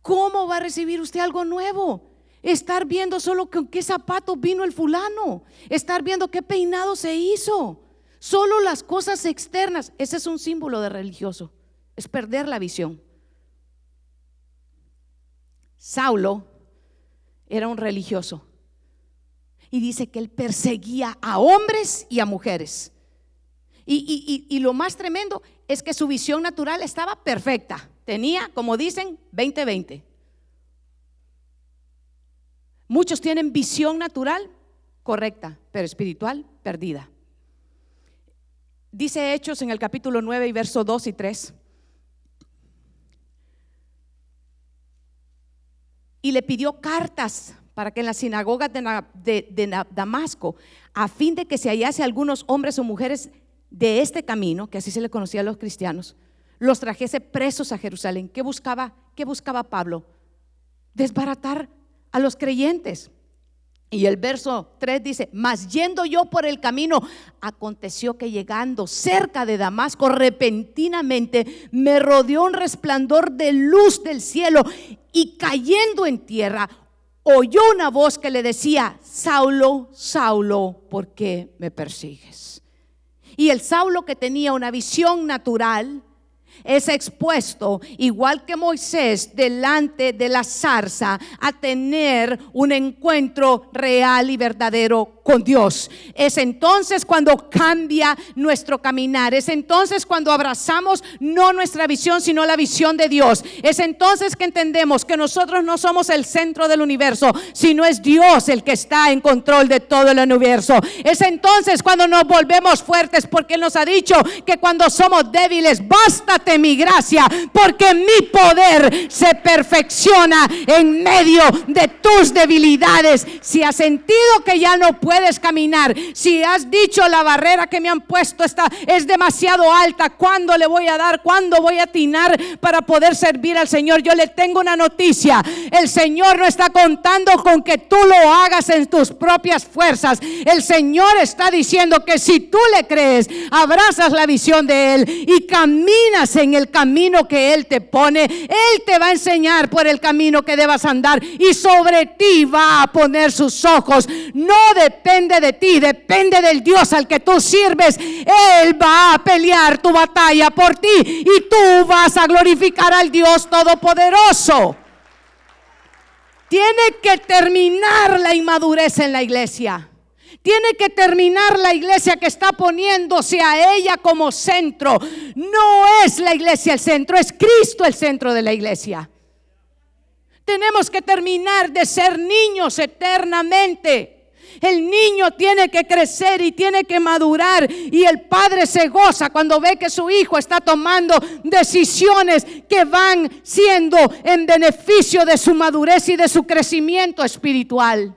¿cómo va a recibir usted algo nuevo? Estar viendo solo con qué zapatos vino el fulano. Estar viendo qué peinado se hizo. Solo las cosas externas. Ese es un símbolo de religioso es perder la visión. Saulo era un religioso y dice que él perseguía a hombres y a mujeres. Y, lo más tremendo es que su visión natural estaba perfecta. Tenía, como dicen, 20-20. Muchos tienen visión natural correcta, pero espiritual perdida. Dice Hechos en el capítulo 9 y verso 2 y 3. Y le pidió cartas para que en las sinagogas de, Damasco, a fin de que se hallase algunos hombres o mujeres de este camino, que así se le conocía a los cristianos, los trajese presos a Jerusalén. ¿Qué buscaba, qué buscaba Pablo? Desbaratar a los creyentes. Y el verso 3 dice, mas yendo yo por el camino, aconteció que llegando cerca de Damasco, repentinamente me rodeó un resplandor de luz del cielo y cayendo en tierra, oyó una voz que le decía, Saulo, Saulo, ¿por qué me persigues? Y el Saulo que tenía una visión natural, es expuesto, igual que Moisés, delante de la zarza, a tener un encuentro real y verdadero con Dios. Es entonces cuando cambia nuestro caminar. Es entonces cuando abrazamos no nuestra visión, sino la visión de Dios. Es entonces que entendemos que nosotros no somos el centro del universo, sino es Dios el que está en control de todo el universo. Es entonces cuando nos volvemos fuertes porque nos ha dicho que cuando somos débiles, bástate mi gracia, porque mi poder se perfecciona en medio de tus debilidades. Si has sentido que ya no puedes caminar, si has dicho la barrera que me han puesto está, es demasiado alta, ¿cuándo le voy a dar? ¿Cuándo voy a atinar para poder servir al Señor? Yo le tengo una noticia. El Señor no está contando con que tú lo hagas en tus propias fuerzas. El Señor está diciendo que si tú le crees, abrazas la visión de Él y caminas en el camino que Él te pone, Él te va a enseñar por el camino que debas andar y sobre ti va a poner sus ojos. No depende de ti, depende del Dios al que tú sirves. Él va a pelear tu batalla por ti y tú vas a glorificar al Dios Todopoderoso. Tiene que terminar la inmadurez en la iglesia. Tiene que terminar la iglesia que está poniéndose a ella como centro. No es la iglesia el centro, es Cristo el centro de la iglesia. Tenemos que terminar de ser niños eternamente. El niño tiene que crecer y tiene que madurar y el padre se goza cuando ve que su hijo está tomando decisiones que van siendo en beneficio de su madurez y de su crecimiento espiritual.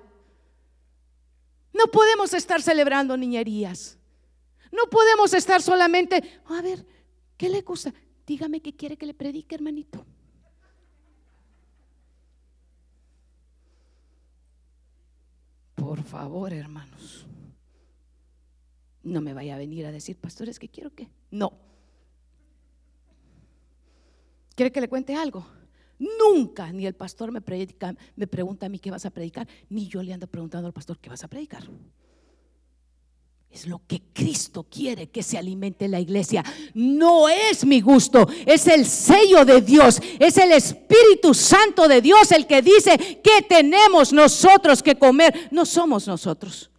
No podemos estar celebrando niñerías. No podemos estar solamente, a ver, ¿qué le gusta? Dígame qué quiere que le predique, hermanito. Por favor, hermanos. No me vaya a venir a decir, pastores, que quiero que. No. ¿Quiere que le cuente algo? Nunca ni el pastor me, predica, me pregunta a mí qué vas a predicar, ni yo le ando preguntando al pastor qué vas a predicar. Es lo que Cristo quiere que se alimente la iglesia. No es mi gusto, es el sello de Dios, es el Espíritu Santo de Dios el que dice que tenemos nosotros que comer. No somos nosotros.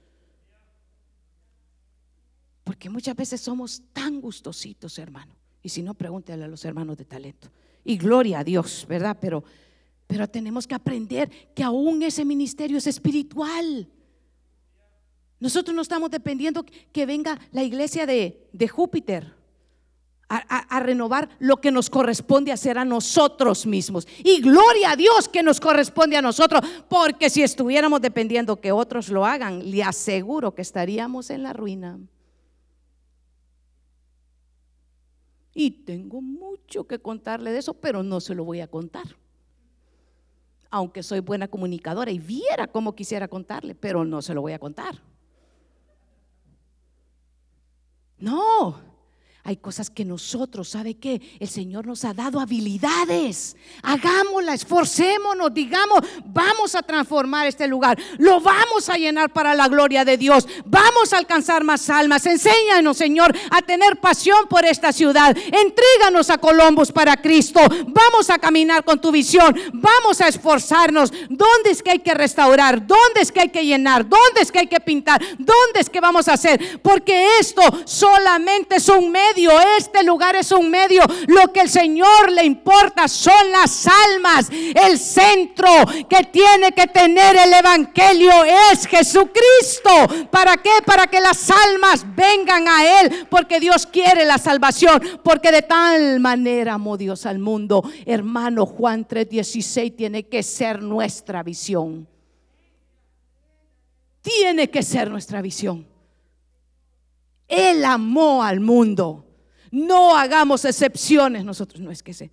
Porque muchas veces somos tan gustositos, hermano. Y si no, pregúntale a los hermanos de talento. Y gloria a Dios, ¿verdad? Pero, pero tenemos que aprender que aún ese ministerio es espiritual. Nosotros no estamos dependiendo que venga la iglesia de, Júpiter a, renovar lo que nos corresponde hacer a nosotros mismos. Y gloria a Dios que nos corresponde a nosotros, porque si estuviéramos dependiendo que otros lo hagan, le aseguro que estaríamos en la ruina. Y tengo mucho que contarle de eso, pero no se lo voy a contar. Aunque soy buena comunicadora y viera cómo quisiera contarle, pero no se lo voy a contar. No, hay cosas que nosotros, ¿sabe qué? El Señor nos ha dado habilidades. Hagámosla, esforcémonos, digamos, vamos a transformar este lugar. Lo vamos a llenar para la gloria de Dios. Vamos a alcanzar más almas. Enséñanos, Señor, a tener pasión por esta ciudad. Entríganos a Columbus para Cristo. Vamos a caminar con tu visión. Vamos a esforzarnos. ¿Dónde es que hay que restaurar? ¿Dónde es que hay que llenar? ¿Dónde es que hay que pintar? ¿Dónde es que vamos a hacer? Porque esto solamente es un medio este lugar es un medio. Lo que el Señor le importa son las almas. El centro que tiene que tener el Evangelio es Jesucristo. ¿Para qué? Para que las almas vengan a Él. Porque Dios quiere la salvación. Porque de tal manera amó Dios al mundo. Hermano Juan 3:16 tiene que ser nuestra visión. Tiene que ser nuestra visión. Él amó al mundo. No hagamos excepciones. Nosotros no es que ese,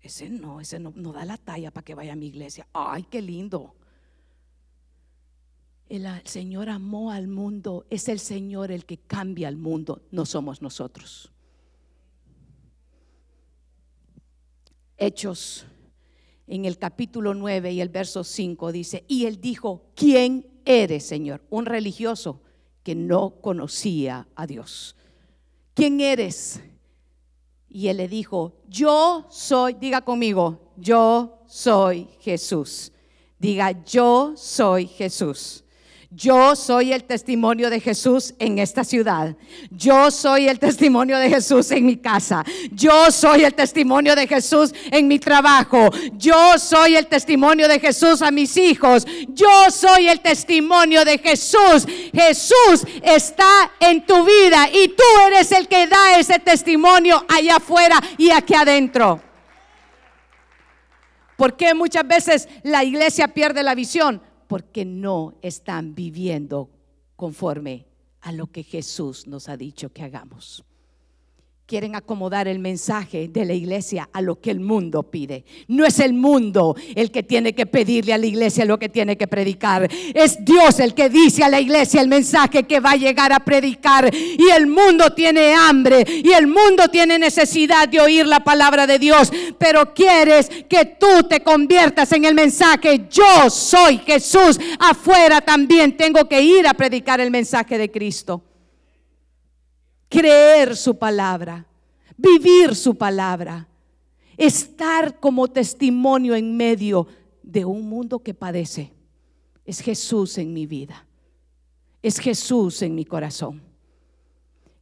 ese no, ese no, no da la talla para que vaya a mi iglesia. Ay, qué lindo. El Señor amó al mundo. Es el Señor el que cambia al mundo. No somos nosotros. Hechos en el capítulo 9 y el verso 5 dice, y él dijo, ¿quién eres, Señor? Un religioso que no conocía a Dios. ¿Quién eres? Y él le dijo, yo soy, diga conmigo, yo soy Jesús. Diga, yo soy Jesús. Yo soy el testimonio de Jesús en esta ciudad. Yo soy el testimonio de Jesús en mi casa. Yo soy el testimonio de Jesús en mi trabajo. Yo soy el testimonio de Jesús a mis hijos. Yo soy el testimonio de Jesús. Jesús está en tu vida y tú eres el que da ese testimonio allá afuera y aquí adentro. ¿Por qué muchas veces la iglesia pierde la visión? Porque no están viviendo conforme a lo que Jesús nos ha dicho que hagamos quieren acomodar el mensaje de la iglesia a lo que el mundo pide. No es el mundo el que tiene que pedirle a la iglesia lo que tiene que predicar. Es Dios el que dice a la iglesia el mensaje que va a llegar a predicar. Y el mundo tiene hambre y el mundo tiene necesidad de oír la palabra de Dios. Pero quieres que tú te conviertas en el mensaje. Yo soy Jesús. Afuera también tengo que ir a predicar el mensaje de Cristo creer su palabra, vivir su palabra, estar como testimonio en medio de un mundo que padece. Es Jesús en mi vida, es Jesús en mi corazón.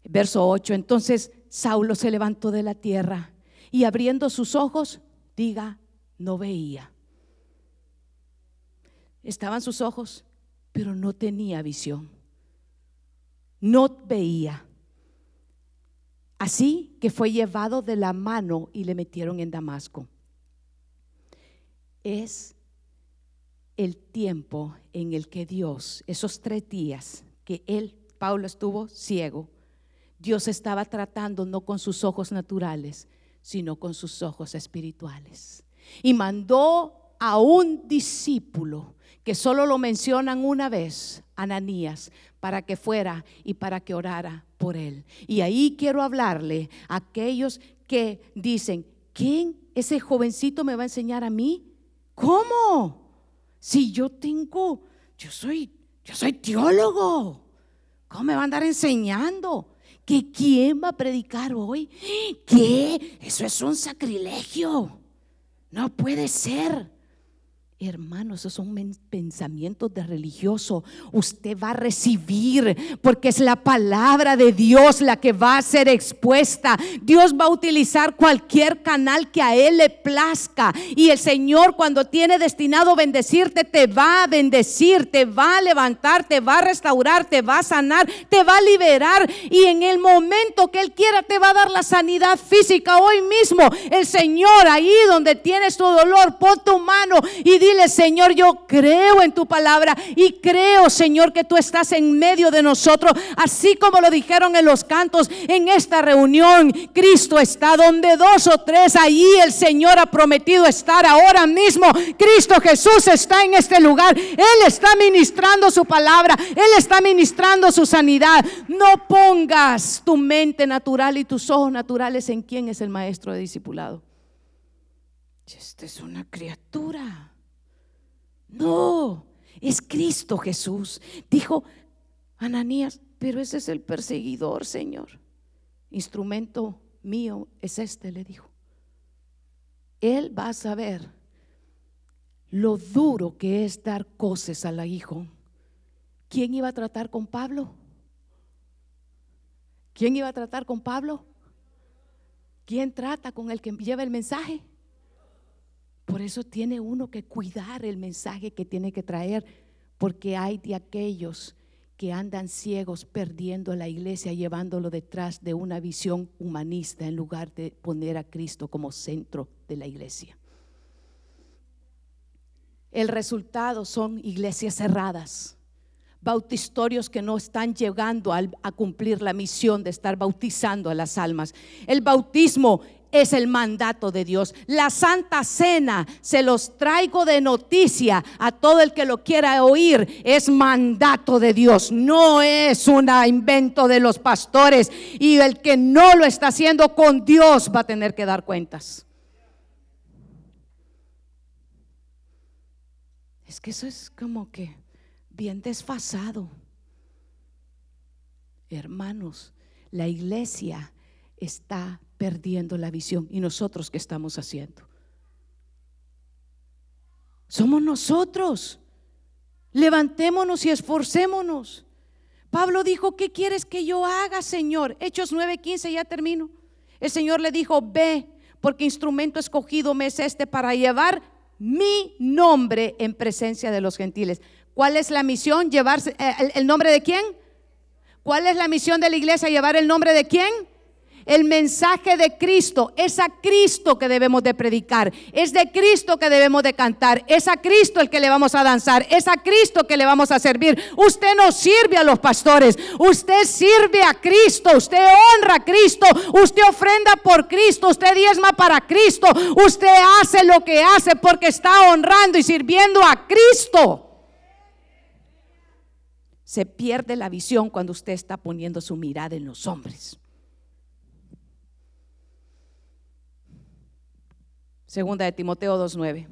Verso 8, entonces Saulo se levantó de la tierra y abriendo sus ojos, diga, no veía. Estaban sus ojos, pero no tenía visión. No veía. Así que fue llevado de la mano y le metieron en Damasco. Es el tiempo en el que Dios, esos tres días que él, Pablo, estuvo ciego, Dios estaba tratando no con sus ojos naturales, sino con sus ojos espirituales. Y mandó a un discípulo que solo lo mencionan una vez, Ananías, para que fuera y para que orara por él. Y ahí quiero hablarle a aquellos que dicen, ¿quién ese jovencito me va a enseñar a mí? ¿Cómo? Si yo tengo, yo soy, yo soy teólogo. ¿Cómo me va a andar enseñando? ¿Que quién va a predicar hoy? ¿Qué? Eso es un sacrilegio. No puede ser. Hermano, esos son pensamientos de religioso. Usted va a recibir porque es la palabra de Dios la que va a ser expuesta. Dios va a utilizar cualquier canal que a Él le plazca. Y el Señor cuando tiene destinado bendecirte, te va a bendecir, te va a levantar, te va a restaurar, te va a sanar, te va a liberar. Y en el momento que Él quiera, te va a dar la sanidad física. Hoy mismo, el Señor, ahí donde tienes tu dolor, pon tu mano y dile Señor, yo creo en tu palabra y creo, Señor, que tú estás en medio de nosotros, así como lo dijeron en los cantos en esta reunión. Cristo está donde dos o tres, allí el Señor ha prometido estar ahora mismo. Cristo Jesús está en este lugar. Él está ministrando su palabra, Él está ministrando su sanidad. No pongas tu mente natural y tus ojos naturales en quién es el maestro de discipulado. Esta es una criatura. No, es Cristo Jesús. Dijo Ananías, pero ese es el perseguidor, Señor. Instrumento mío es este, le dijo. Él va a saber lo duro que es dar cosas al hijo. ¿Quién iba a tratar con Pablo? ¿Quién iba a tratar con Pablo? ¿Quién trata con el que lleva el mensaje? Por eso tiene uno que cuidar el mensaje que tiene que traer, porque hay de aquellos que andan ciegos perdiendo la iglesia, llevándolo detrás de una visión humanista en lugar de poner a Cristo como centro de la iglesia. El resultado son iglesias cerradas, bautistorios que no están llegando a, a, cumplir la misión de estar bautizando a las almas. El bautismo es el mandato de Dios. La Santa Cena, se los traigo de noticia a todo el que lo quiera oír, es mandato de Dios, no es un invento de los pastores y el que no lo está haciendo con Dios va a tener que dar cuentas. Es que eso es como que bien desfasado. Hermanos, la iglesia está perdiendo la visión. ¿Y nosotros qué estamos haciendo? Somos nosotros Levantémonos y esforcémonos. Pablo dijo, ¿qué quieres que yo haga, Señor? Hechos 9:15, ya termino. El Señor le dijo, ve, porque instrumento escogido me es este para llevar mi nombre en presencia de los gentiles. ¿Cuál es la misión? ¿Llevarse eh, el, el nombre de quién? ¿Cuál es la misión de la iglesia? ¿Llevar el nombre de quién? El mensaje de Cristo es a Cristo que debemos de predicar, es de Cristo que debemos de cantar, es a Cristo el que le vamos a danzar, es a Cristo que le vamos a servir. Usted no sirve a los pastores, usted sirve a Cristo, usted honra a Cristo, usted ofrenda por Cristo, usted diezma para Cristo, usted hace lo que hace porque está honrando y sirviendo a Cristo. Se pierde la visión cuando usted está poniendo su mirada en los hombres. Segunda de Timoteo 2.9.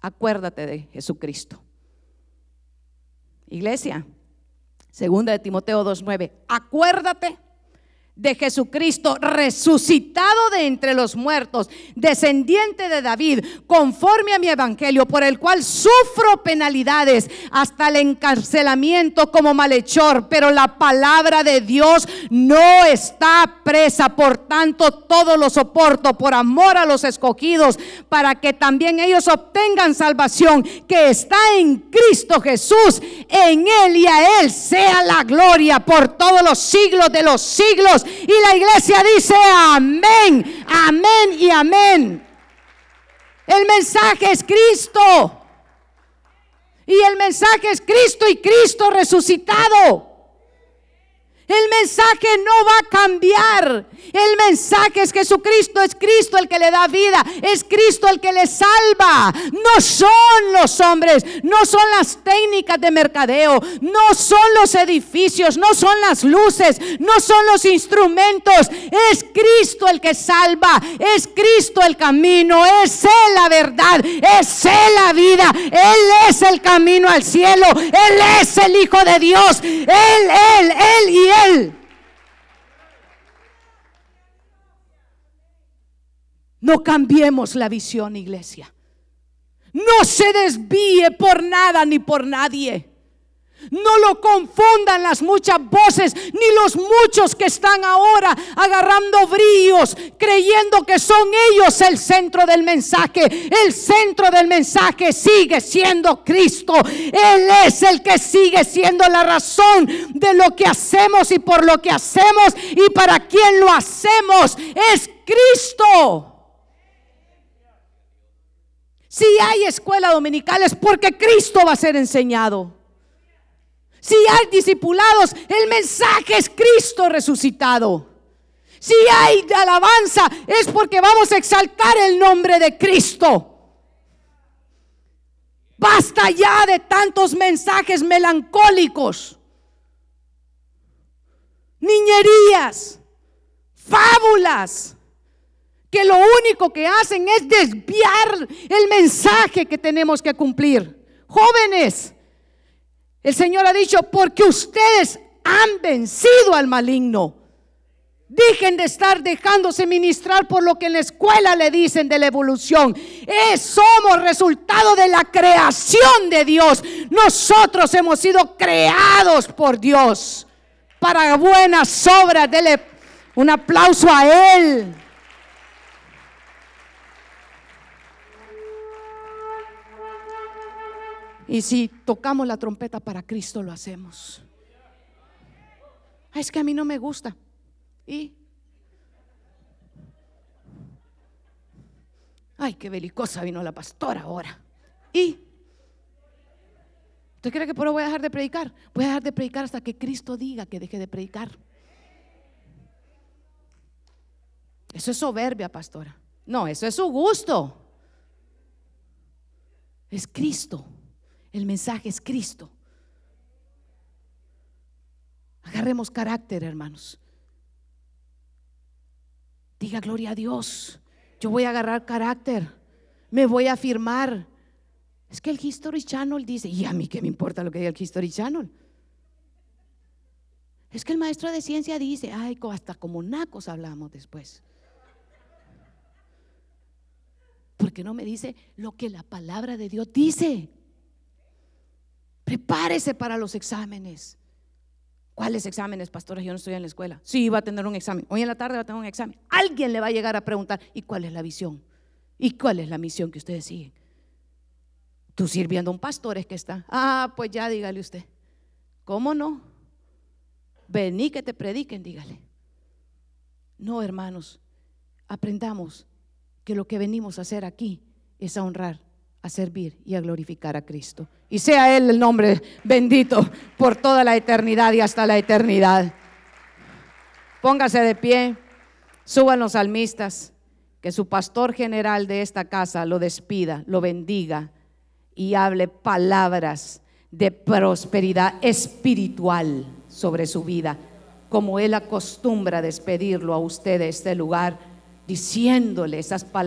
Acuérdate de Jesucristo. Iglesia, segunda de Timoteo 2.9. Acuérdate de Jesucristo, resucitado de entre los muertos, descendiente de David, conforme a mi evangelio, por el cual sufro penalidades hasta el encarcelamiento como malhechor, pero la palabra de Dios no está presa, por tanto todo lo soporto por amor a los escogidos, para que también ellos obtengan salvación que está en Cristo Jesús, en Él y a Él sea la gloria por todos los siglos de los siglos. Y la iglesia dice amén, amén y amén. El mensaje es Cristo. Y el mensaje es Cristo y Cristo resucitado. El mensaje no va a cambiar. El mensaje es Jesucristo, es Cristo el que le da vida, es Cristo el que le salva. No son los hombres, no son las técnicas de mercadeo, no son los edificios, no son las luces, no son los instrumentos. Es Cristo el que salva, es Cristo el camino, es Él la verdad, es Él la vida, Él es el camino al cielo, Él es el Hijo de Dios, Él, Él, Él y Él no cambiemos la visión, iglesia. No se desvíe por nada ni por nadie. No lo confundan las muchas voces ni los muchos que están ahora agarrando bríos, creyendo que son ellos el centro del mensaje. El centro del mensaje sigue siendo Cristo. Él es el que sigue siendo la razón de lo que hacemos y por lo que hacemos y para quién lo hacemos. Es Cristo. Si hay escuela dominical es porque Cristo va a ser enseñado. Si hay discipulados, el mensaje es Cristo resucitado. Si hay alabanza, es porque vamos a exaltar el nombre de Cristo. Basta ya de tantos mensajes melancólicos, niñerías, fábulas, que lo único que hacen es desviar el mensaje que tenemos que cumplir. Jóvenes, el Señor ha dicho, porque ustedes han vencido al maligno. Dejen de estar dejándose ministrar por lo que en la escuela le dicen de la evolución. Es, somos resultado de la creación de Dios. Nosotros hemos sido creados por Dios para buenas obras. Dele un aplauso a Él. Y si tocamos la trompeta para Cristo, lo hacemos. Es que a mí no me gusta. ¿Y? Ay, qué belicosa vino la pastora ahora. ¿Y? ¿Usted cree que por eso voy a dejar de predicar? Voy a dejar de predicar hasta que Cristo diga que deje de predicar. Eso es soberbia, pastora. No, eso es su gusto. Es Cristo. El mensaje es Cristo. Agarremos carácter, hermanos. Diga gloria a Dios. Yo voy a agarrar carácter. Me voy a afirmar. Es que el History Channel dice, y a mí qué me importa lo que diga el History Channel. Es que el maestro de ciencia dice, ay, hasta como nacos hablamos después. Porque no me dice lo que la palabra de Dios dice. Prepárese para los exámenes. ¿Cuáles exámenes, pastora? Yo no estoy en la escuela. Sí, va a tener un examen. Hoy en la tarde va a tener un examen. Alguien le va a llegar a preguntar, ¿y cuál es la visión? ¿Y cuál es la misión que ustedes siguen? Tú sirviendo a un pastor es que está. Ah, pues ya dígale usted. ¿Cómo no? Vení que te prediquen, dígale. No, hermanos, aprendamos que lo que venimos a hacer aquí es a honrar, a servir y a glorificar a Cristo. Y sea Él el nombre bendito por toda la eternidad y hasta la eternidad. Póngase de pie, suban los salmistas, que su pastor general de esta casa lo despida, lo bendiga y hable palabras de prosperidad espiritual sobre su vida, como Él acostumbra despedirlo a usted de este lugar, diciéndole esas palabras.